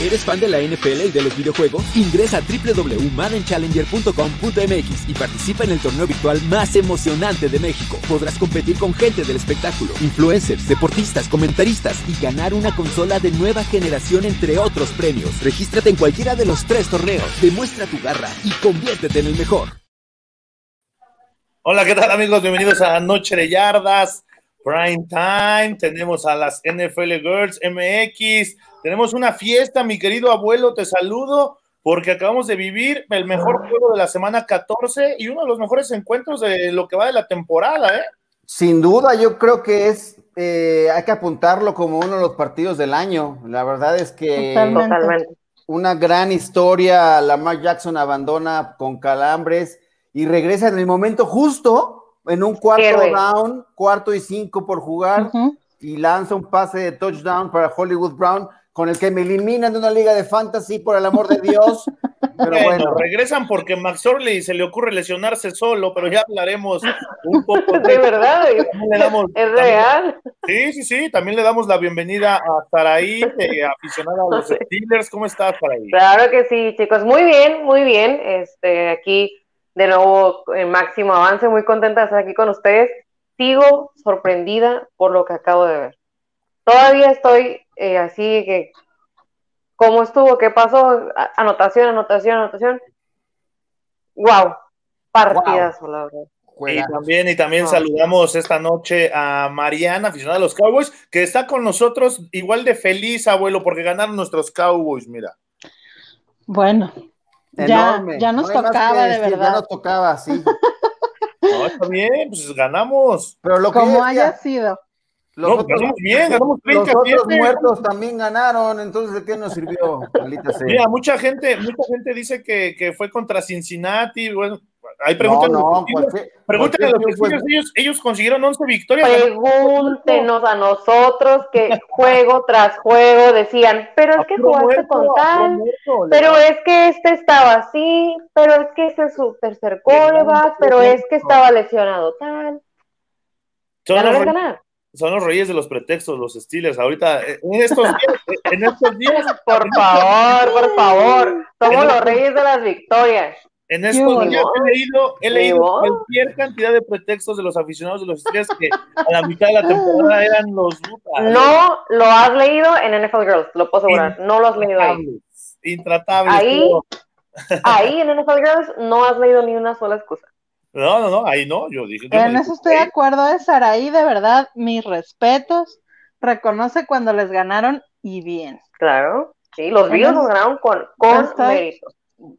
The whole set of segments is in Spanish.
¿Eres fan de la NFL y de los videojuegos? Ingresa a www.maddenchallenger.com.mx y participa en el torneo virtual más emocionante de México. Podrás competir con gente del espectáculo, influencers, deportistas, comentaristas y ganar una consola de nueva generación entre otros premios. Regístrate en cualquiera de los tres torneos, demuestra tu garra y conviértete en el mejor. Hola, ¿qué tal amigos? Bienvenidos a Noche de Yardas, Prime Time. Tenemos a las NFL Girls MX. Tenemos una fiesta, mi querido abuelo, te saludo porque acabamos de vivir el mejor juego de la semana 14 y uno de los mejores encuentros de lo que va de la temporada, ¿eh? Sin duda, yo creo que es, eh, hay que apuntarlo como uno de los partidos del año. La verdad es que Totalmente. una gran historia. Lamar Jackson abandona con calambres y regresa en el momento justo, en un cuarto Héroe. down, cuarto y cinco por jugar, y lanza un pase de touchdown para Hollywood Brown, con el que me eliminan de una liga de fantasy, por el amor de Dios. Pero Bueno, bueno, regresan porque Max Orley se le ocurre lesionarse solo, pero ya hablaremos un poco De verdad, También le damos- es también- real. Sí, sí, sí, también le damos la bienvenida a Saraí, eh, aficionada a los. Steelers. ¿Cómo estás, Saraí? Claro que sí, chicos. Muy bien, muy bien. Este, aquí de nuevo en máximo avance, muy contenta de estar aquí con ustedes. Sigo sorprendida por lo que acabo de ver. Todavía estoy eh, así que, ¿cómo estuvo? ¿Qué pasó? Anotación, anotación, anotación. Wow, partidazo, la verdad. Y también, y también No. saludamos esta noche a Mariana, aficionada a los Cowboys, que está con nosotros igual de feliz, abuelo, porque ganaron nuestros Cowboys, mira. Bueno, ya, ya nos No tocaba de decir, Ya verdad. nos tocaba, sí. No, está bien, pues ganamos. Pero lo que Como decía, haya sido. Los No, otros- ganamos bien, ganamos Los 30 otros muertos también ganaron, entonces ¿de qué nos sirvió? Mira, mucha gente, mucha gente dice que, que fue contra Cincinnati. Bueno, hay no, preguntas. no, Pregúntale a los fue- ellos, ellos consiguieron 11 victorias. Pregúntenos a nosotros que juego tras juego decían, pero es que jugaste muerto, con tal, muerto, pero es que este estaba así, pero es que este es su tercer coreback, pero es que estaba lesionado tal. Son Ya no los van a reyes- ganar. Son los reyes de los pretextos, los Steelers. Ahorita, eh, en estos días, eh, en estos días, Por favor, por favor, somos los reyes de las victorias. en estos días he leído, he leído cualquier cantidad de pretextos de los aficionados de los Steelers que a la mitad de la temporada eran los. No lo has leído en NFL Girls, lo puedo asegurar, no lo has leído ahí. Intratables. Ahí- Ahí en NFL Girls no has leído ni una sola excusa. No, no, no, ahí no, yo dije. yo no En dije eso estoy de acuerdo de Saraí, de verdad, mis respetos. Reconoce cuando les ganaron y bien. Claro, sí, los Bills Entonces, nos ganaron con, con mérito.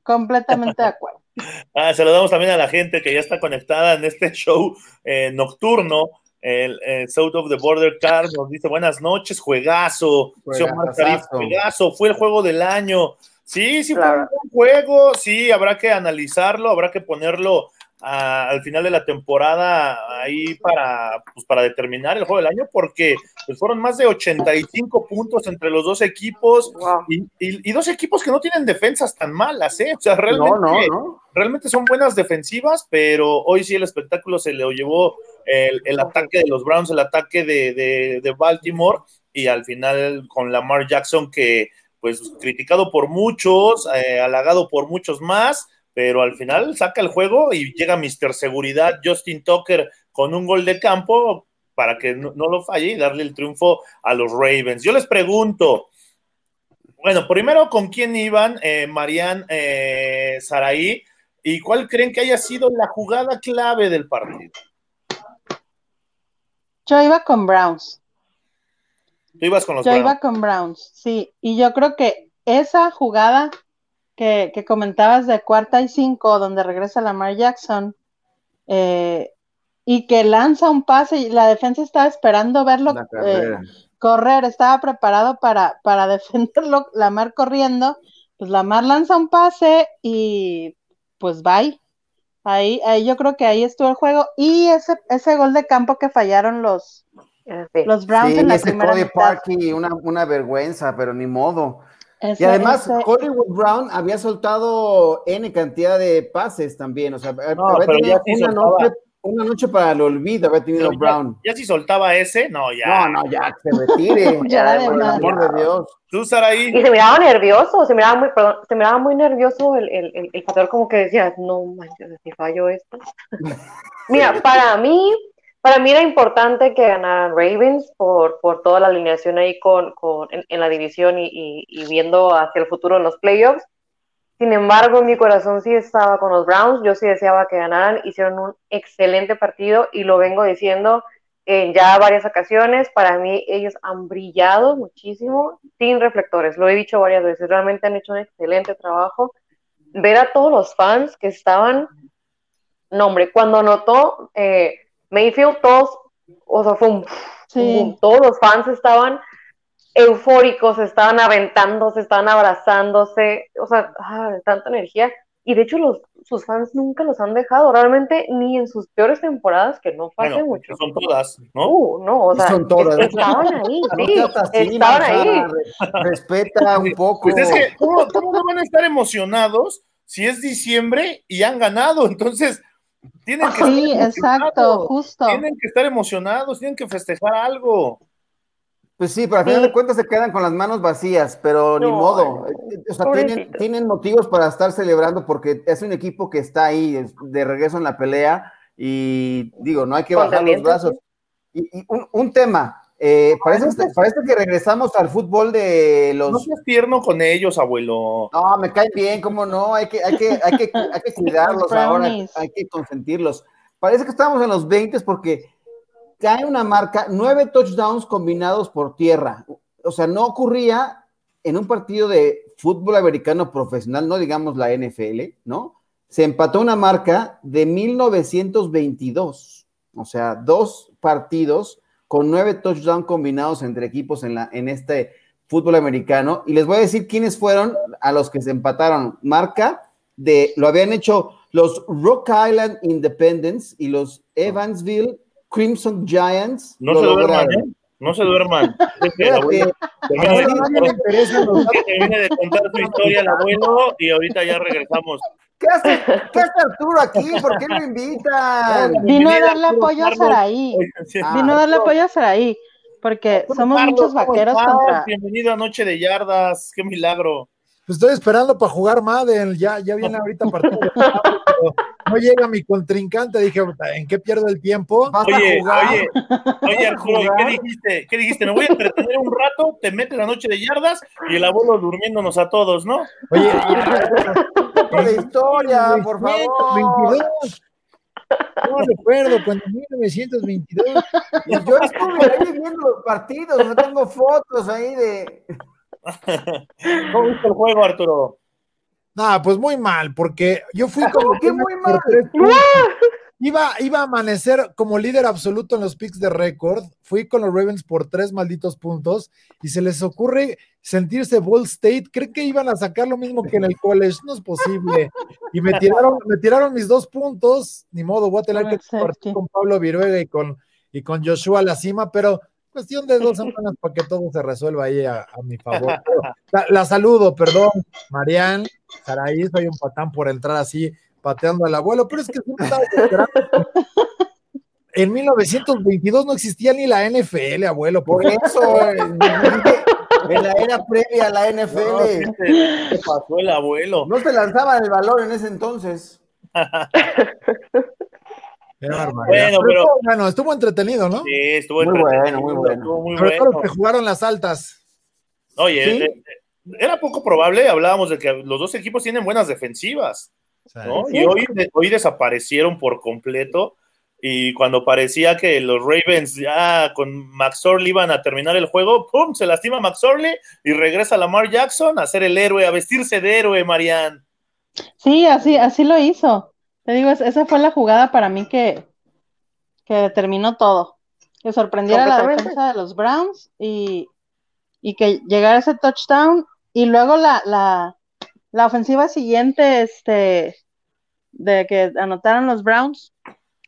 Completamente de acuerdo. Ah, saludamos también a la gente que ya está conectada en este show eh, nocturno. El, eh, South of the Border Car nos dice buenas noches, juegazo. Juegazo, fue el juego del año. Sí, sí, Claro. fue un buen juego. Sí, habrá que analizarlo, habrá que ponerlo ah, al final de la temporada ahí para, pues, para determinar el juego del año, porque pues, fueron más de 85 puntos entre los dos equipos Wow. y, y- y dos equipos que no tienen defensas tan malas, ¿eh? O sea, realmente No, no, no. realmente son buenas defensivas, pero hoy sí el espectáculo se le llevó el, el ataque de los Browns, el ataque de, de- de Baltimore, y al final con Lamar Jackson, que pues criticado por muchos, eh, halagado por muchos más, pero al final saca el juego y llega Mr. Seguridad, Justin Tucker, con un gol de campo para que no, no lo falle y darle el triunfo a los Ravens. Yo les pregunto, bueno, primero, ¿con quién iban? Eh, Marian eh, Saraí. ¿Y cuál creen que haya sido la jugada clave del partido? Yo iba con Browns. Tú ibas con los Yo Browns. iba con Browns, sí. Y yo creo que esa jugada que, que comentabas de cuarta y cinco, donde regresa Lamar Jackson, eh, y que lanza un pase y la defensa estaba esperando verlo eh, correr, estaba preparado para, para defenderlo, Lamar corriendo, pues Lamar lanza un pase y pues bye. Ahí, ahí yo creo que ahí estuvo el juego. Y ese, ese gol de campo que fallaron los, sí. los Browns Sí, en la ese primera Cody mitad. Parkey, una, una vergüenza, pero ni modo. Ese- Y además, ese- Hollywood Brown había soltado N cantidad de pases también. O sea, No, había pero tenido ya sí una noche una noche para el olvido había tenido Brown. Ya, si soltaba ese, no, ya. No, no, ya, se retire. ya, por el amor de Dios. Tú, ahí. Y se miraba nervioso, se miraba muy, perdón, se miraba muy nervioso el, el, el, factor como que decía, no manches, si fallo esto. Mira, para mí, para mí era importante que ganaran Ravens por, por toda la alineación ahí con, con en, la división y, y, y viendo hacia el futuro en los playoffs. Sin embargo, mi corazón sí estaba con los Browns, yo sí deseaba que ganaran, hicieron un excelente partido y lo vengo diciendo en ya varias ocasiones, para mí ellos han brillado muchísimo sin reflectores, lo he dicho varias veces, realmente han hecho un excelente trabajo. Ver a todos los fans que estaban, no hombre, cuando anotó eh, Mayfield, todos, o sea, fue un, todos los fans estaban eufóricos, estaban aventando, se estaban abrazándose, o sea, ah, tanta energía. Y de hecho los, sus fans nunca los han dejado, realmente ni en sus peores temporadas, que no fue mucho. Son todas, ¿no? Uh, no, o sea, son todas. estaban ahí, sí, estaban ahí. Respeta un poco. Pues es que, ¿cómo, no van a estar emocionados si es diciembre y han ganado? Entonces, tienen que sí, exacto, justo. Tienen que estar emocionados, tienen que festejar algo. Pues sí, pero al final de cuentas se quedan con las manos vacías, pero ni modo. O sea, tienen, tienen, motivos para estar celebrando porque es un equipo que está ahí de regreso en la pelea y digo, no hay que bajar los brazos. Y, un, tema, eh, parece, parece, que regresamos al fútbol de los... No seas tierno con ellos, abuelo. No, me caen bien, cómo no, hay que, hay que, hay que, hay que cuidarlos ahora, hay que consentirlos. Parece que estamos en los 20 porque cae una marca, nueve touchdowns combinados por tierra. O sea, no ocurría en un partido de fútbol americano profesional, no digamos la NFL, ¿no? Se empató una marca de 1922. O sea, dos partidos con nueve touchdowns combinados entre equipos en, la, en este fútbol americano. Y les voy a decir quiénes fueron a los que se empataron. Marca de, lo habían hecho los Rock Island Independence y los Evansville Crimson Giants. No se duerman, ¿eh? No se duerman. Termine de contar su historia el abuelo y ahorita ya regresamos. ¿Qué hace, ¿Qué hace Arturo aquí? ¿Por qué lo invitan? Vino a darle apoyo a Saraí. Vino a darle apoyo a Saraí. Porque somos muchos vaqueros contra. Bienvenido a Noche de Yardas. Qué milagro. Pues estoy esperando para jugar Madden, ya, ya viene ahorita partido. no llega mi contrincante, dije, ¿en qué pierdo el tiempo? Oye, oye, oye, Arturo, ¿qué dijiste? ¿Qué dijiste? Me voy a entretener un rato, te metes la noche de yardas y el abuelo durmiéndonos a todos, ¿no? Oye, de historia, por favor. 22. No recuerdo, cuando en 1922. Yo estuve ahí viendo los partidos, no tengo fotos ahí de. ¿Cómo viste el juego, Arturo? Nada, pues muy mal, porque yo fui como. que muy mal? Iba, iba a amanecer como líder absoluto en los picks de récord. Fui con los Ravens por tres malditos puntos y se les ocurre sentirse Ball State. Creen que iban a sacar lo mismo que en el college. No es posible. Y me tiraron, me tiraron mis dos puntos. Ni modo, voy a tener que compartir con Pablo Viruega y con, y con Joshua a la cima, pero cuestión de dos semanas para que todo se resuelva ahí a, mi favor. La, saludo, perdón, Marian, Saraí, soy un patán por entrar así pateando al abuelo, pero es que En 1922 no existía ni la NFL, abuelo, por eso. en la era previa a la NFL. ¿Qué pasó el abuelo? No se lanzaba el valor en ese entonces. bueno, pero, bueno, estuvo entretenido, ¿no? Sí, estuvo muy bueno, muy bueno. muy bueno. que jugaron las altas. Oye, eh, eh, era poco probable, hablábamos de que los dos equipos tienen buenas defensivas, ¿no? Y hoy, hoy desaparecieron por completo. Y cuando parecía que los Ravens ya con Max Orley iban a terminar el juego, ¡pum! Se lastima Max Orley y regresa Lamar Jackson a ser el héroe, a vestirse de héroe, Marianne. Sí, así, así lo hizo. Te digo, esa fue la jugada para mí que, que determinó todo. Que sorprendiera la defensa de los Browns y, que llegara ese touchdown. Y luego la, la, la ofensiva siguiente, este, de que anotaron los Browns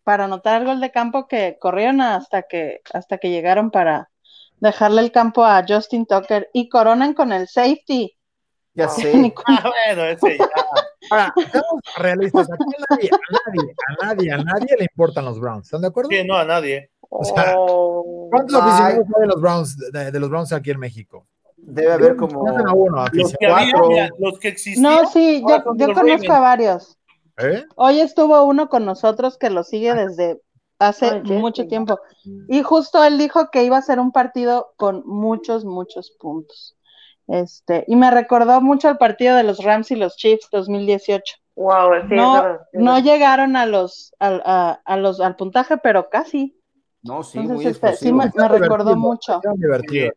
para anotar el gol de campo que corrieron hasta que, hasta que llegaron para dejarle el campo a Justin Tucker y coronan con el safety ya sé. Ah, bueno, ese ya. Ahora, realistas, aquí a nadie, a nadie, a nadie, a nadie le importan los Browns. ¿Están de acuerdo? Sí, no, a nadie. O sea, Oh. ¿cuántos aficionados hay de los Browns, de, de los Browns aquí en México? Debe haber como. A uno, Los que, había, mira, los que existían. No, sí, yo, conozco Ravens. a varios. ¿Eh? Hoy estuvo uno con nosotros que lo sigue desde hace Ah, mucho tiempo. Y justo él dijo que iba a ser un partido con muchos, muchos puntos. Este, y me recordó mucho el partido de los Rams y los Chiefs 2018. Wow, sí, No, verdad, no llegaron a los, al- a, a los, al puntaje, pero casi. No, sí, muy Entonces, este, sí me, recordó mucho.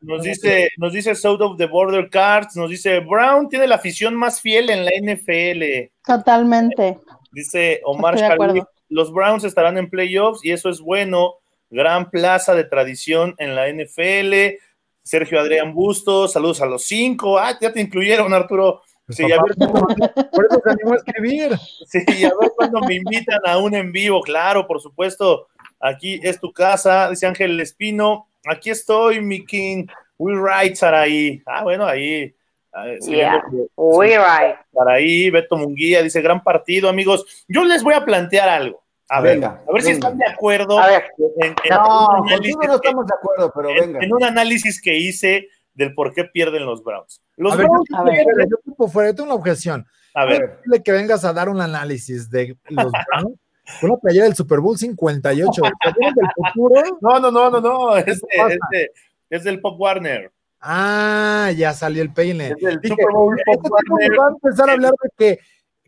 Nos dice, nos dice South of the Border Cards, nos dice Brown tiene la afición más fiel en la NFL. Totalmente. Dice Omar acuerdo. los Browns estarán en playoffs y eso es bueno. Gran plaza de tradición en la NFL. Sergio Adrián Bustos, saludos a los cinco. Ah, ya te incluyeron, Arturo. Sí, a ver, por eso se animó a escribir. sí, a ver cuándo me invitan a un en vivo, claro, por supuesto. Aquí es tu casa, dice Ángel Espino. Aquí estoy, mi king. We right, Saraí. Ah, bueno, ahí. ah, Yeah. We right. Saraí, Beto Munguía, dice gran partido, amigos. Yo les voy a plantear algo. A ver, Venga, a ver si venga. están de acuerdo A ver, en, en No, análisis no que- estamos de acuerdo, pero en- venga. en un análisis que hice del por qué pierden los Browns. Los A ver, Browns yo, A ver. pierden- yo tipo fuera, yo tengo una objeción. a ¿Es ver, posible que vengas a dar un análisis de los Browns con una playera del Super Bowl 58? ¿Vienen del futuro? no, no, no, no, no, es, es de- es del Pop Warner. Ah, ya salió el peine. Es del Dije, Super Bowl este Pop tipo Warner. va a empezar a hablar de que,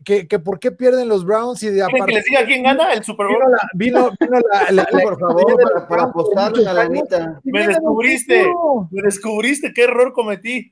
que, que por qué pierden los Browns y de ¿Quieren que aparte les diga quién gana el Super Bowl? vino la, vino, vino la, la- la- por favor, para, para apostarle lanita. y Me descubriste. Me descubriste qué error cometí.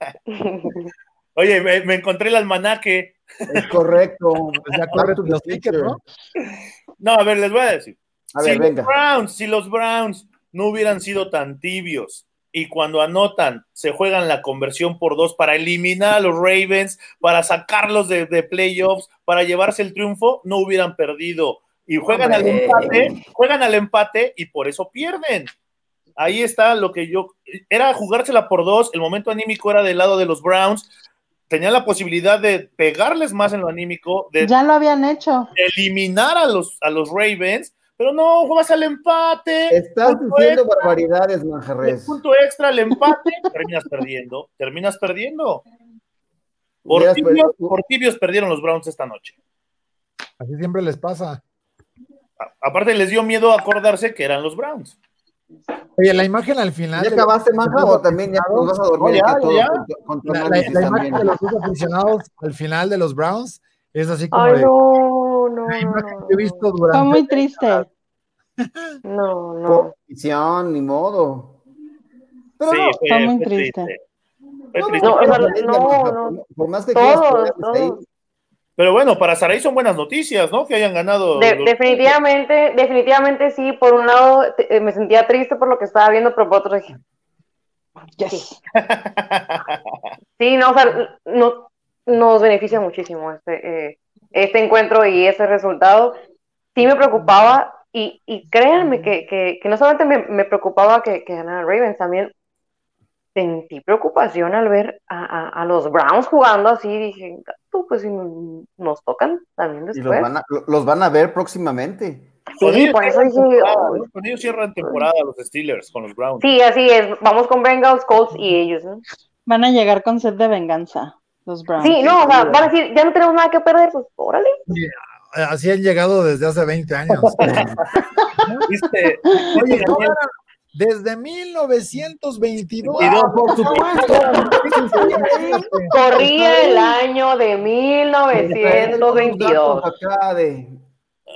Oye, me, me encontré el almanaque. Es correcto. Pues ya corre los tickets, ¿no? No, a ver, les voy a decir. A si ver, los venga. Browns, si los Browns no hubieran sido tan tibios y cuando anotan se juegan la conversión por dos para eliminar a los Ravens, para sacarlos de, de playoffs, para llevarse el triunfo, no hubieran perdido. Y juegan al empate, juegan al empate y por eso pierden. Ahí está lo que yo. Era jugársela por dos, el momento anímico era del lado de los Browns. Tenían la posibilidad de pegarles más en lo anímico, de Ya lo habían hecho. eliminar a los, a los Ravens, pero no, juegas al empate. Estás diciendo extra, barbaridades, el Manjarres. punto extra, el empate, terminas perdiendo, terminas perdiendo. Por tibios, perdido. por tibios perdieron los Browns esta noche. Así siempre les pasa. A- aparte les dio miedo acordarse que eran los Browns. Oye, la imagen al final. ¿Ya acabaste, Manja, o también ya nos vas a dormir No, ya, ya. con tu- con La, la- análisis la imagen de los dos aficionados al final de los Browns es así como Ay, de no, no, la no, imagen no, que he visto Fue durante. muy triste. no, no. Posición, ni modo. Pero sí, no, fue, fue muy fue triste. Fue no, triste. No, no, no. por- más que Todos, quieras. Pero bueno, para Saray son buenas noticias, ¿no? Que hayan ganado. De- los- definitivamente, definitivamente sí. Por un lado te- eh, me sentía triste por lo que estaba viendo, pero por otro dije, Yes. sí, no, o sea, no, nos beneficia muchísimo este, eh, este encuentro y ese resultado. Sí me preocupaba y, y créanme que, que, que no solamente me, me preocupaba que, que ganaran Ravens, también sentí preocupación al ver a, a, a los Browns jugando así. Dije, tú, pues si nos, tocan también y los después. van, a, los van a ver próximamente. Con Sí, ellos por eso cierran dije. ¿no? Con ellos cierran temporada los Steelers, con los Browns. Sí, así es. Vamos con Bengals, Colts y ellos, ¿no? Van a llegar con sed de venganza, los Browns. Sí, no, o sea, van a decir, ya no tenemos nada que perder, pues órale. Así han llegado desde hace 20 años. ¿Viste? Oye, no Daniel, desde 1922. Y dos, por supuesto. Corría el año de 1922. Acá de...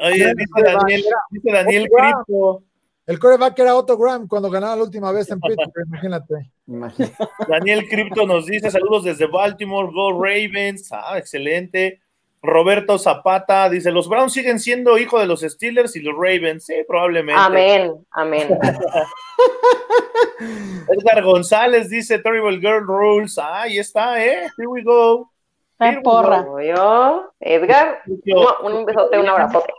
Oye, dice Daniel, dice Daniel Cripto, El coreback era Otto Graham cuando ganaba la última vez en Pittsburgh, imagínate. Imagínate. Daniel Cripto nos dice saludos desde Baltimore, Go Ravens, ah, excelente. Roberto Zapata dice, los Browns siguen siendo hijo de los Steelers y los Ravens, sí, probablemente. Amén, amén. Edgar González dice, Terrible Girl Rules, ah, ahí está, eh, here we go. Está porra. Como yo, Edgar, un besote, un abrazote.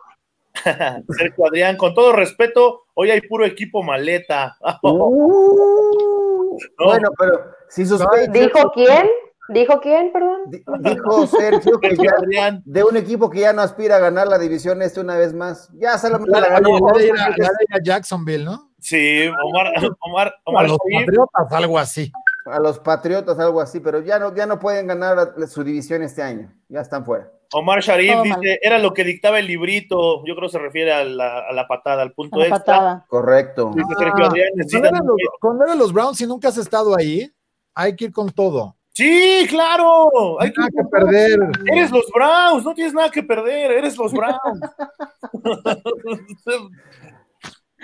Sergio Adrián, con todo respeto, hoy hay puro equipo maleta. Uh, No. Bueno, pero si Patriots- ¿Dijo quién? ¿Dijo quién, perdón? Dijo Sergio que ya, de un equipo que ya no aspira a ganar la división este una vez más. Ya solamente la ganó. a Jacksonville, ¿no? Sí, Omar, Omar, Omar a los Patriotas, algo así. A los Patriotas, algo así, pero ya no, ya no pueden ganar su división este año. Ya están fuera. Omar Sharif dice, era lo que dictaba el librito, yo creo que se refiere a la, patada, al punto de patada. Correcto. cuando eran los Browns, si nunca has estado ahí, hay que ir con todo. Sí, claro. Hay nada que perder. Eres los Browns, no tienes nada que perder, eres los Browns.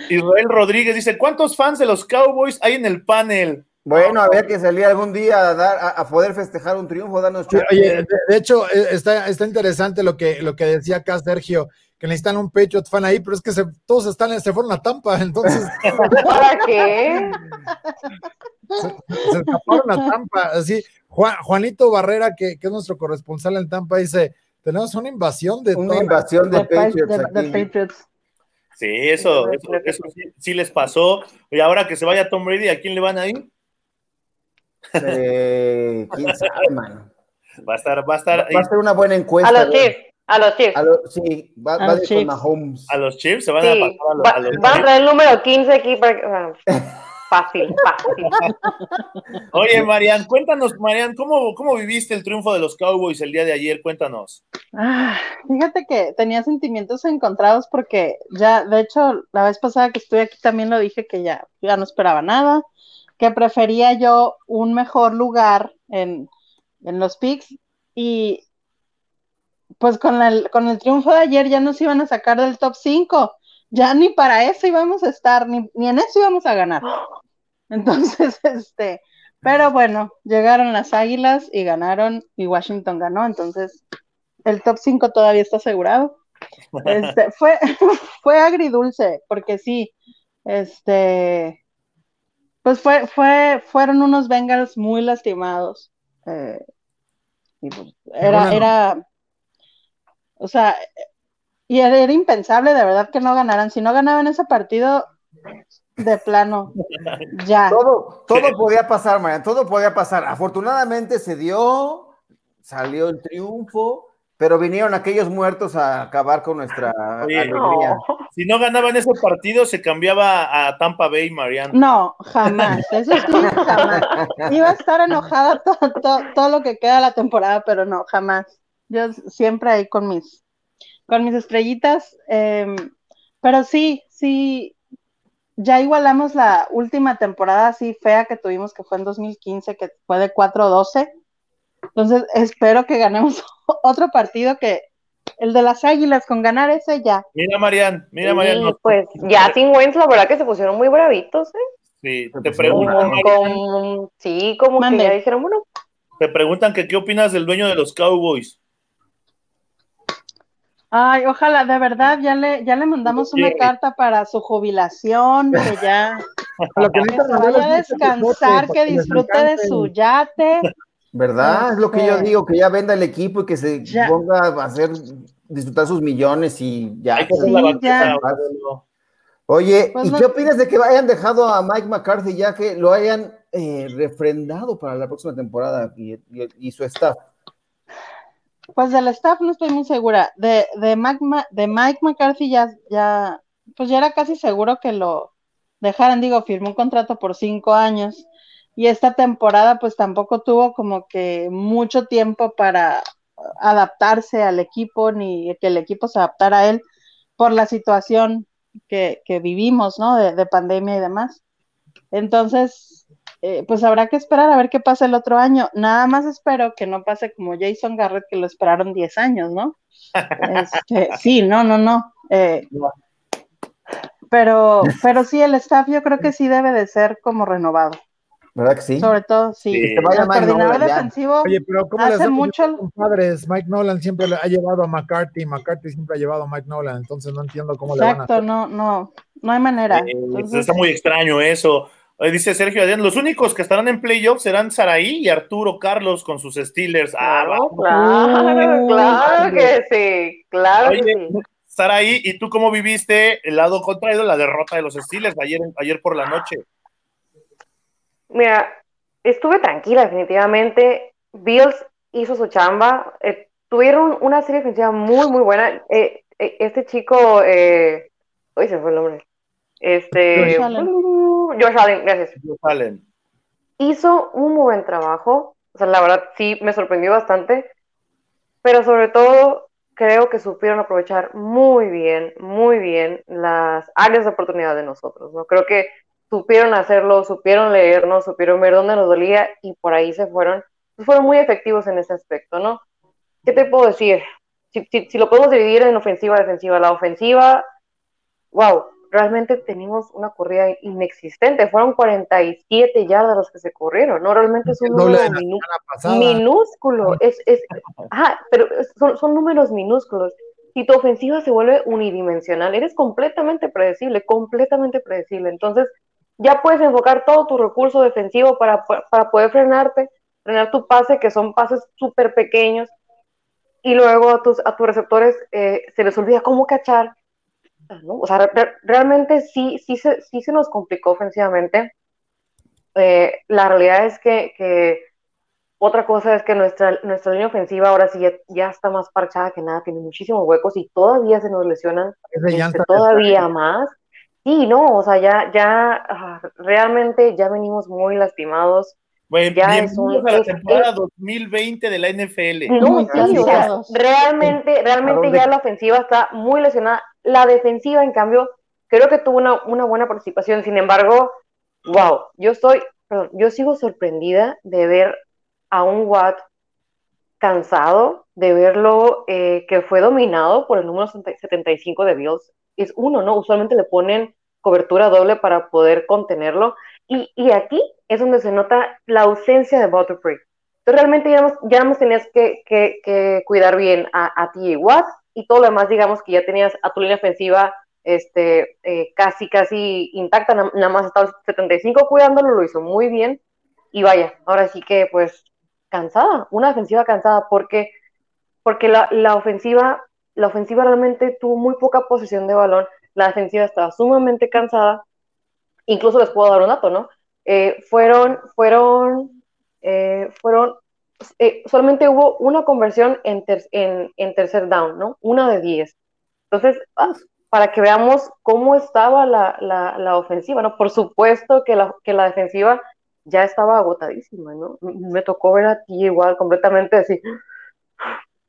Israel Rodríguez dice, ¿cuántos fans de los Cowboys hay en el panel? Bueno, había que salir algún día a, dar, a, poder festejar un triunfo, darnos Oye, de, hecho, eh, está, está interesante lo que, lo que decía acá Sergio, que necesitan un Patriot fan ahí, pero es que se, todos están, se fueron a Tampa, entonces. ¿Para qué? Se, escaparon a Tampa, así. Juanito Barrera, que, que, es nuestro corresponsal en Tampa, dice: Tenemos una invasión de. Una invasión de, Patriots. Sí, eso, eso, sí, les pasó. Y ahora que se vaya Tom Brady, ¿a quién le van a ir? Eh, ¿Quién sabe, mano? Va a estar, va a estar. Va a ser una buena encuesta. A los Chiefs. A los Chiefs. sí, va, a ir con Mahomes. A los Chiefs se van a pasar a los, Va, a traer el número 15 aquí para. Fácil, fácil. Oye, Marian, cuéntanos, Marian, ¿cómo, ¿cómo viviste el triunfo de los Cowboys el día de ayer? Cuéntanos. Ah, fíjate que tenía sentimientos encontrados porque ya, de hecho, la vez pasada que estuve aquí también lo dije que ya, ya no esperaba nada, que prefería yo un mejor lugar en, en los picks y pues con el, con el triunfo de ayer ya nos iban a sacar del top 5 ya ni para eso íbamos a estar, ni, en eso íbamos a ganar. Entonces, este, pero bueno, llegaron las Águilas y ganaron y Washington ganó, entonces el top 5 todavía está asegurado. Este, fue, fue agridulce, porque sí, este, pues fue, fue, fueron unos Bengals muy lastimados. Eh, pues, era, era, o sea, y era, impensable, de verdad, que no ganaran. Si no ganaban ese partido, de plano, ya. Todo, todo podía pasar, Marian, todo podía pasar. Afortunadamente se dio, salió el triunfo, pero vinieron aquellos muertos a acabar con nuestra alegría. Si no ganaban ese partido, se cambiaba a Tampa Bay, Mariano. No, jamás, eso sí, jamás. Iba a estar enojada todo, todo lo que queda de la temporada, pero no, jamás. Yo siempre ahí con mis con mis estrellitas. Em, pero sí, sí, ya igualamos la última temporada así fea que tuvimos, que fue en 2015, que fue de 4-12. Entonces, espero que ganemos otro partido que el de las Águilas, con ganar ese ya. Mira, Marian, mira, Marian. pues ya sin Wentz, la verdad que se pusieron muy bravitos, ¿eh? Sí, te preguntan. sí, como que ya dijeron, bueno. Te preguntan que qué opinas del dueño de los Cowboys. Ay, ojalá, de verdad, ya le, ya le mandamos una carta para su jubilación, que ya que, se vaya a descansar, que disfrute de su yate. ¿Verdad? Es lo que yo este, digo, que ya venda el equipo y que se ponga a hacer, disfrutar sus millones y ya. Oye, pues ¿y qué opinas de que hayan dejado a Mike McCarthy ya que lo hayan eh, refrendado para la próxima temporada y su staff? Pues del staff no estoy muy segura. De, de, Mike, de Mike McCarthy ya, ya, pues ya era casi seguro que lo dejaran, digo, firmó un contrato por cinco años y esta temporada pues tampoco tuvo como que mucho tiempo para adaptarse al equipo ni que el equipo se adaptara a él por la situación que, que vivimos, ¿no? De, de pandemia y demás. Entonces, eh, pues habrá que esperar a ver qué pasa el otro año. Nada más espero que no pase como Jason Garrett, que lo esperaron 10 años, ¿no? Este, sí, no, no, no. Eh, pero, pero sí, el staff yo creo que sí debe de ser como renovado. ¿Verdad que sí? Sobre todo, sí. el coordinador defensivo Oye, pero ¿cómo hace mucho. Padres? Mike Nolan siempre ha llevado a McCarthy, McCarthy siempre ha llevado a Mike Nolan, entonces no entiendo cómo le van a Exacto, no, no, no hay manera. Eh, está muy extraño eso. Dice Sergio Adrián, los únicos que estarán en playoffs serán Saraí y Arturo Carlos con sus Steelers. Ah, claro, claro que sí, claro que sí. Saraí, ¿y tú cómo viviste el lado contrario, la derrota de los Steelers ayer, ayer por la noche? Mira, estuve tranquila definitivamente. Bills hizo su chamba, eh, tuvieron una serie defensiva muy, muy buena. Eh, eh, este chico, eh, uy, se fue el nombre. Este, Josh Allen. Josh Allen, gracias. Allen. Hizo un muy buen trabajo. O sea, la verdad sí me sorprendió bastante. Pero sobre todo, creo que supieron aprovechar muy bien, muy bien las áreas de oportunidad de nosotros. ¿no? Creo que supieron hacerlo, supieron leernos, supieron ver dónde nos dolía y por ahí se fueron. Pues fueron muy efectivos en ese aspecto, ¿no? ¿Qué te puedo decir? Si, si, si lo podemos dividir en ofensiva defensiva, la ofensiva, wow, realmente tenemos una corrida inexistente. Fueron 47 yardas los que se corrieron, ¿no? Realmente es un número minúsculo. Es, es, ajá, pero son, son números minúsculos. Si tu ofensiva se vuelve unidimensional, eres completamente predecible, completamente predecible. Entonces, ya puedes enfocar todo tu recurso defensivo para, para poder frenarte, frenar tu pase, que son pases súper pequeños, y luego a tus, a tus receptores eh, se les olvida cómo cachar. ¿no? O sea, re- realmente sí, sí, se, sí se nos complicó ofensivamente. Eh, la realidad es que, que otra cosa es que nuestra, nuestra línea ofensiva ahora sí ya, ya está más parchada que nada, tiene muchísimos huecos y todavía se nos lesionan este, todavía más. Sí, no, o sea, ya, ya, ah, realmente ya venimos muy lastimados. Bueno, Ya es un- a la es- temporada 2020 de la NFL. No, sí, o sea, cansados. realmente, realmente ya la ofensiva está muy lesionada. La defensiva, en cambio, creo que tuvo una, una buena participación. Sin embargo, wow, yo estoy, perdón, yo sigo sorprendida de ver a un Watt cansado, de verlo eh, que fue dominado por el número 75 de Bills. Es uno, ¿no? Usualmente le ponen cobertura doble para poder contenerlo. Y, y aquí es donde se nota la ausencia de Butterfree. Entonces realmente ya, ya nos tenías que, que, cuidar bien a, a ti y Watt y todo lo demás, digamos que ya tenías a tu línea ofensiva este, eh, casi, casi intacta, na- nada más estaba el 75 cuidándolo, lo hizo muy bien y vaya, ahora sí que pues cansada, una defensiva cansada porque, porque la, la ofensiva, la ofensiva realmente tuvo muy poca posesión de balón, la defensiva estaba sumamente cansada, incluso les puedo dar un dato, ¿no? Eh, fueron, fueron, eh, fueron, eh, solamente hubo una conversión en, ter- en, en tercer down, ¿no? Una de 10. Entonces, ah, para que veamos cómo estaba la, ofensiva, ¿no? Por supuesto que la, que la defensiva ya estaba agotadísima, ¿no? Me tocó ver a ti igual, completamente así.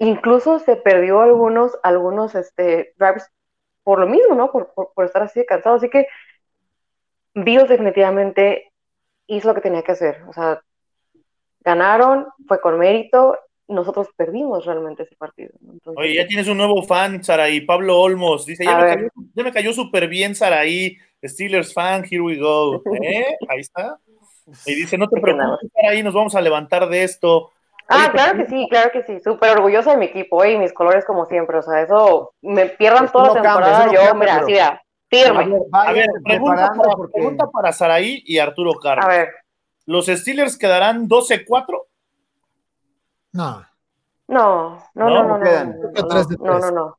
Incluso se perdió algunos, algunos este, drives por lo mismo, ¿no? Por, por, por estar así de cansado. Así que Bills definitivamente hizo lo que tenía que hacer. O sea, ganaron, fue con mérito, nosotros perdimos realmente ese partido. Oye, ya tienes un nuevo fan, Saraí, Pablo Olmos. Dice, ya me cayó, ya me cayó súper bien, Saraí. Steelers fan, here we go. ¿Eh? Ahí está. Y dice, no te preocupes, Saraí, nos vamos a levantar de esto. Ah, Oye, claro que sí, claro que sí, súper orgullosa de mi equipo ¿eh? y mis colores como siempre, o sea, eso, me pierdan Eso toda no la temporada, no yo, cambia, mira, pero- así, vea, A firme. ver, A ver, pregunta para, porque pregunta para Saraí y Arturo Carlos. A ver, ¿Los Steelers quedarán 12-4? No. no, no, No, no, no, no, quedan. no, no.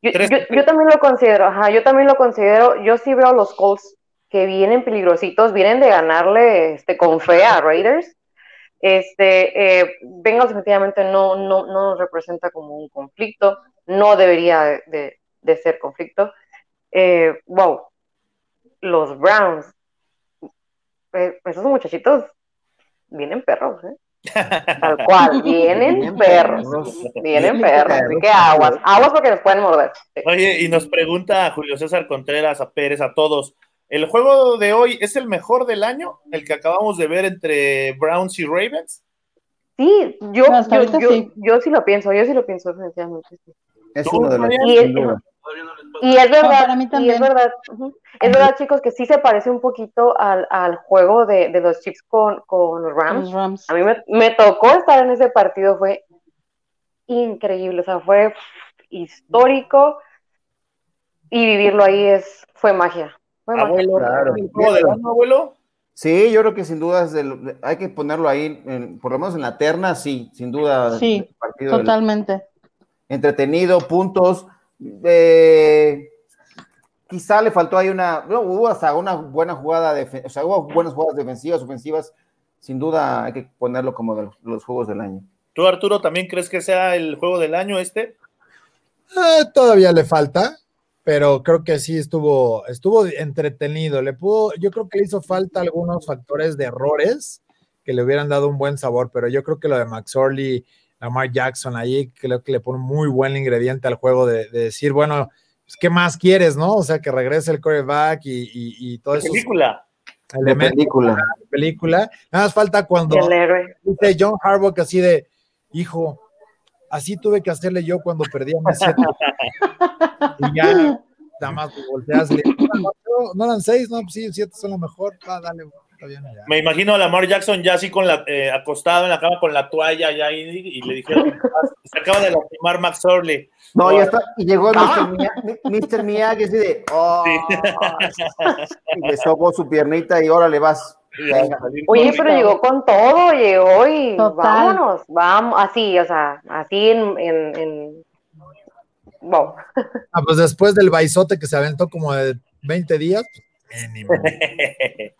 Yo, yo, yo también lo considero, ajá, yo también lo considero, yo sí veo a los Colts que vienen peligrositos, vienen de ganarle este, con fe a Raiders, este, eh, Bengals definitivamente no, no, no nos representa como un conflicto, no debería de, de- de ser conflicto. Eh, wow, los Browns, eh, esos muchachitos vienen perros, ¿eh? Tal cual, vienen Vienen perros, perros. vienen Vienen perros, perros. así que aguas, aguas porque nos pueden morder. Sí. Oye, y nos pregunta a Julio César Contreras, a Pérez, a todos. ¿El juego de hoy es el mejor del año? ¿El que acabamos de ver entre Browns y Ravens? Sí, yo, No, yo, yo, sí. yo sí lo pienso, yo sí lo pienso definitivamente. es ¿Tú, uno de los? Y, es, y es verdad, para mí y es verdad, es verdad, chicos, que sí se parece un poquito al, al juego de, de los Chiefs con, con los Rams. Los Rams. A mí me, me tocó estar en ese partido, fue increíble, o sea, fue histórico y vivirlo ahí es, fue magia. Magia. Abuelo, Claro. ¿el juego del año, abuelo? Sí, yo creo que sin duda es del- hay que ponerlo ahí, en- por lo menos en la terna, sí, sin duda. Sí, del- Totalmente. entretenido, puntos. eh, quizá le faltó ahí una, no, hubo hasta una buena jugada, defe- o sea, hubo buenas jugadas defensivas, ofensivas, sin duda hay que ponerlo como de los, juegos del año. ¿Tú, Arturo, también crees que sea el juego del año este? Eh, todavía le falta, pero creo que sí estuvo, estuvo entretenido. Le pudo, yo creo que le hizo falta algunos factores de errores que le hubieran dado un buen sabor, pero yo creo que lo de Max Orley, Lamar Jackson ahí, creo que le pone un muy buen ingrediente al juego de, decir, bueno, pues, ¿qué más quieres, no? O sea, que regrese el quarterback y, y, y todo eso. Película. película. película. Nada más falta cuando dice John Harbaugh así de, hijo, así tuve que hacerle yo cuando perdí a siete. y ya, nada más volteas. no, no, eran seis, no, pues sí, siete son lo mejor. Va, dale, me imagino a Lamar Jackson ya así con la, eh, acostado en la cama con la toalla ya y, y le dijeron, se acaba de lastimar Max Orley. No, ya está, y llegó Mr. Miyagi, Miyagi así de, oh, y le sobó su piernita y ahora le vas. Oye, pero llegó con todo, llegó y vámonos, vamos, así, o sea, así en, en, en... Wow. Ah, pues después del baizote que se aventó como de 20 días, pues,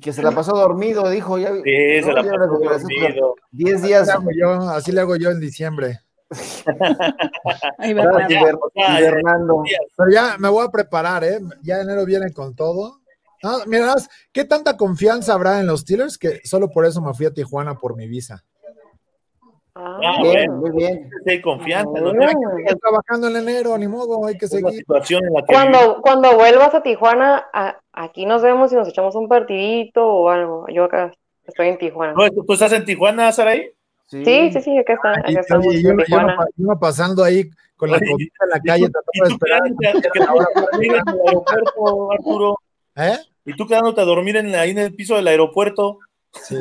que se la pasó dormido, dijo. Ya, sí, se la pasó dormido. 10 días. Así, yo, así le hago yo en diciembre. Pero ya me voy a preparar, ¿eh? Ya enero viene con todo. Ah, mira, ¿qué tanta confianza habrá en los Steelers que solo por eso me fui a Tijuana por mi visa? Ah, ah bien, muy bien. Hay confianza. ¿no? Estoy trabajando en enero, ni modo, hay que seguir. cuando, cuando vuelvas a Tijuana, aquí nos vemos y nos echamos un partidito o algo. Yo acá estoy en Tijuana. ¿Tú, estás en Tijuana, Saraí? Sí, sí, sí, acá está. Acá estamos yo, yo, yo, pasando ahí con la comida en la calle, tratando de esperar. ¿Eh? ¿Y tú quedándote a dormir en, ahí en el piso del aeropuerto?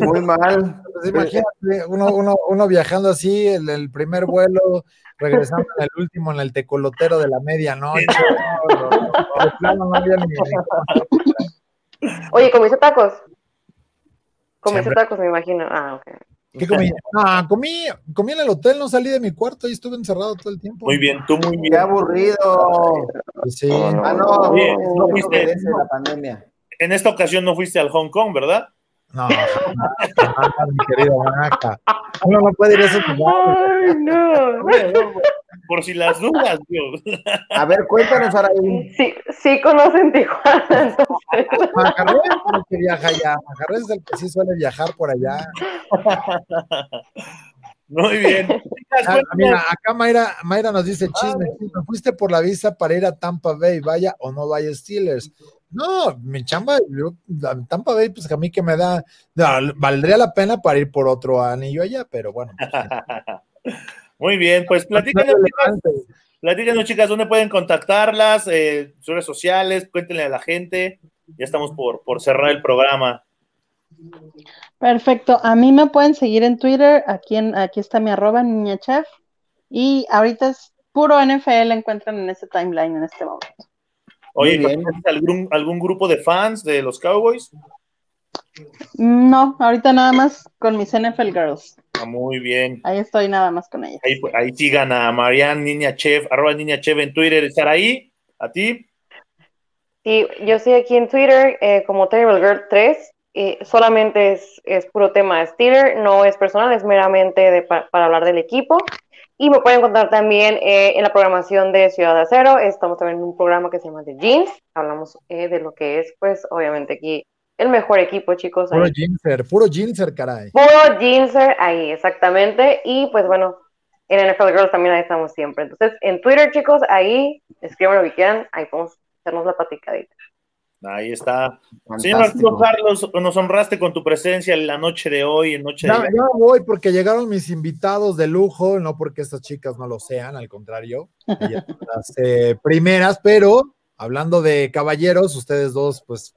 Muy mal. Pues imagínate, uno, uno, uno, viajando así, el, el, primer vuelo, regresando en el último, en el tecolotero de la medianoche. Oye, ¿comiste tacos? ¿Comiste tacos, me imagino? Ah, ok. ¿Qué comí? Ah, comí, comí en el hotel, no salí de mi cuarto y estuve encerrado todo el tiempo. Muy bien, tú muy bien. Qué aburrido. Sí. Ah, no, no, no, fuiste, la pandemia. En esta ocasión no fuiste al Hong Kong, ¿verdad? No, mi querido Maca. Uno no puede ir a esos lugares. no. Por si las dudas, Dios. A ver, cuéntanos, Araí. Sí, sí conocen Tijuana, entonces. Es el que viaja allá. Macarrés es el que sí suele viajar por allá. Muy bien. Ah, mira, acá Mayra, Mayra nos dice chisme, ¿me fuiste por la visa para ir a Tampa Bay, vaya o no vaya Steelers? No, mi chamba, yo, Tampa Bay, pues a mí que me da, valdría la pena para ir por otro anillo allá, pero bueno. Pues, Muy bien, pues platícanos, chicas, platícanos, chicas, dónde pueden contactarlas, eh, sus redes sociales, cuéntenle a la gente. Ya estamos por, por cerrar el programa. Perfecto, a mí me pueden seguir en Twitter, aquí, en, aquí está mi arroba, niña chef, y ahorita es puro NFL, encuentran en ese timeline en este momento. Oye, ¿tienes algún, algún grupo de fans de los Cowboys? No, ahorita nada más con mis NFL Girls. Ah, muy bien. Ahí estoy nada más con ellas. Ahí, ahí sigan a Marianne Niña Chef, arroba Niña Chef en Twitter. ¿Estar ahí? ¿A ti? Sí, yo estoy aquí en Twitter eh, como Terrible Girl 3. Eh, solamente es, es, puro tema de Steeler, no es personal, es meramente de, para hablar del equipo. Y me pueden encontrar también eh, en la programación de Ciudad de Acero. Estamos también en un programa que se llama The Jeans. Hablamos eh, de lo que es, pues, obviamente aquí el mejor equipo, chicos. Puro Jeanser, puro Jeanser, caray. Puro Jeanser, ahí, exactamente. Y pues bueno, en NFL Girls también ahí estamos siempre. Entonces, en Twitter, chicos, ahí escriban lo que quieran, ahí podemos hacernos la platicadita. Ahí está. Señor Arturo Carlos, nos honraste con tu presencia en la noche de hoy, en noche de... Yo voy porque llegaron mis invitados de lujo, no porque estas chicas no lo sean, al contrario, las eh, primeras, pero hablando de caballeros, ustedes dos, pues,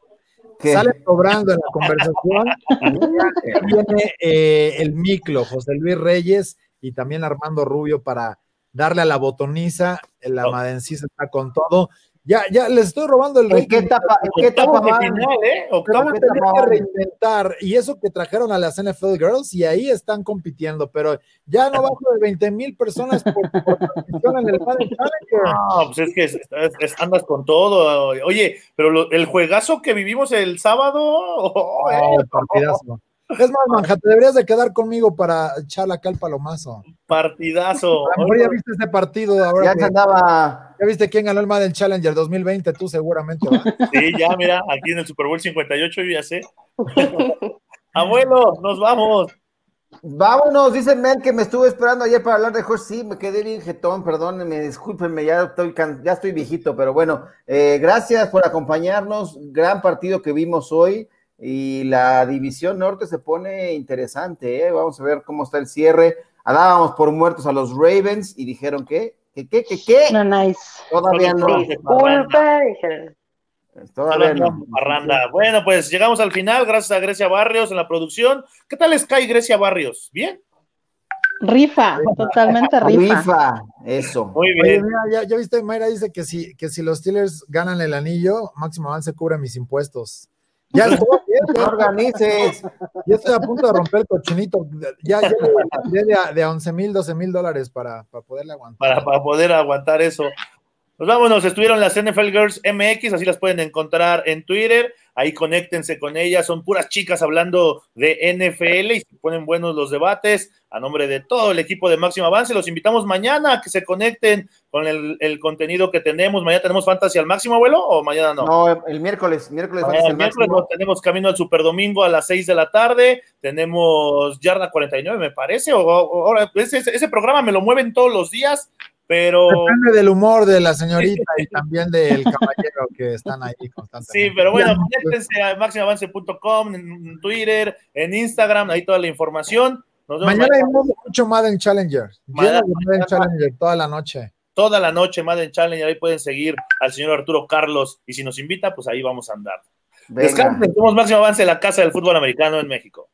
salen cobrando en la conversación. viene eh, el Miclo, José Luis Reyes y también Armando Rubio para darle a la botoniza, la oh. madencisa está con todo. Ya, ya les estoy robando el ¿En qué etapa, ¿en qué etapa van? Final, ¿eh? Tener que reinventar. Y eso que trajeron a las NFL Girls, y ahí están compitiendo, pero ya no bajo de 20 mil personas por, por en el Padre No, pues es que andas con todo. Oye, pero el juegazo que vivimos el sábado. Oh, oh, partidazo. Es más, Manja, te deberías de quedar conmigo para echar acá el palomazo. Partidazo. A lo mejor ya viste este partido ahora. Ya que- andaba. ya viste quién ganó el Madden Challenger 2020, tú seguramente. ¿va? Sí, ya, mira, aquí en el Super Bowl 58 yo ya sé. Abuelo, nos vamos. Vámonos, dice Mel que me estuve esperando ayer para hablar de Josh. Sí, me quedé bien jetón, perdónenme, discúlpenme, ya estoy, can- ya estoy viejito, pero bueno, eh, gracias por acompañarnos. Gran partido que vimos hoy y la división norte se pone interesante. ¿eh? Vamos a ver cómo está el cierre. Dábamos por muertos a los Ravens y dijeron que, que, que, que, que No, nice. todavía no. Disculpa, dijeron. Todavía no. Parranda. Bueno, pues llegamos al final, gracias a Grecia Barrios en la producción. ¿Qué tal Sky Grecia Barrios? ¿Bien? Rifa, totalmente rifa. Rifa, eso. Muy Oye, bien. mira, ya, ya viste, Mayra dice que si, que si los Steelers ganan el anillo, Máximo Avance cubre mis impuestos. Ya estoy, ya, organices. ya estoy a punto de romper el cochinito. Ya, ya de, a- de a 11 mil, 12 mil dólares para, para poderle aguantar. para, para poder aguantar eso. Pues vámonos, estuvieron las NFL Girls MX, así las pueden encontrar en Twitter. Ahí conéctense con ellas, son puras chicas hablando de NFL y se ponen buenos los debates. A nombre de todo el equipo de Máximo Avance, los invitamos mañana a que se conecten con el, el contenido que tenemos. Mañana tenemos Fantasy al máximo, abuelo, o mañana no. No, el miércoles, miércoles Mañana, el miércoles no, tenemos camino al Super Domingo a las 6 de la tarde. Tenemos Yarda 49, me parece. O, o- ahora, ese, ese programa me lo mueven todos los días, pero. Depende del humor de la señorita y también del caballero que están ahí constantemente. Sí, pero bueno, conéctense a máximoavance.com, en Twitter, en Instagram, ahí toda la información. Nos vemos Mañana hay mañana, mu- mucho Madden Challenger. De Madden Challenger toda la noche. toda la noche, Madden Challenge, ahí pueden seguir al señor Arturo Carlos y si nos invita, pues ahí vamos a andar. Descansen, somos Máximo Avance, la casa del fútbol americano en México.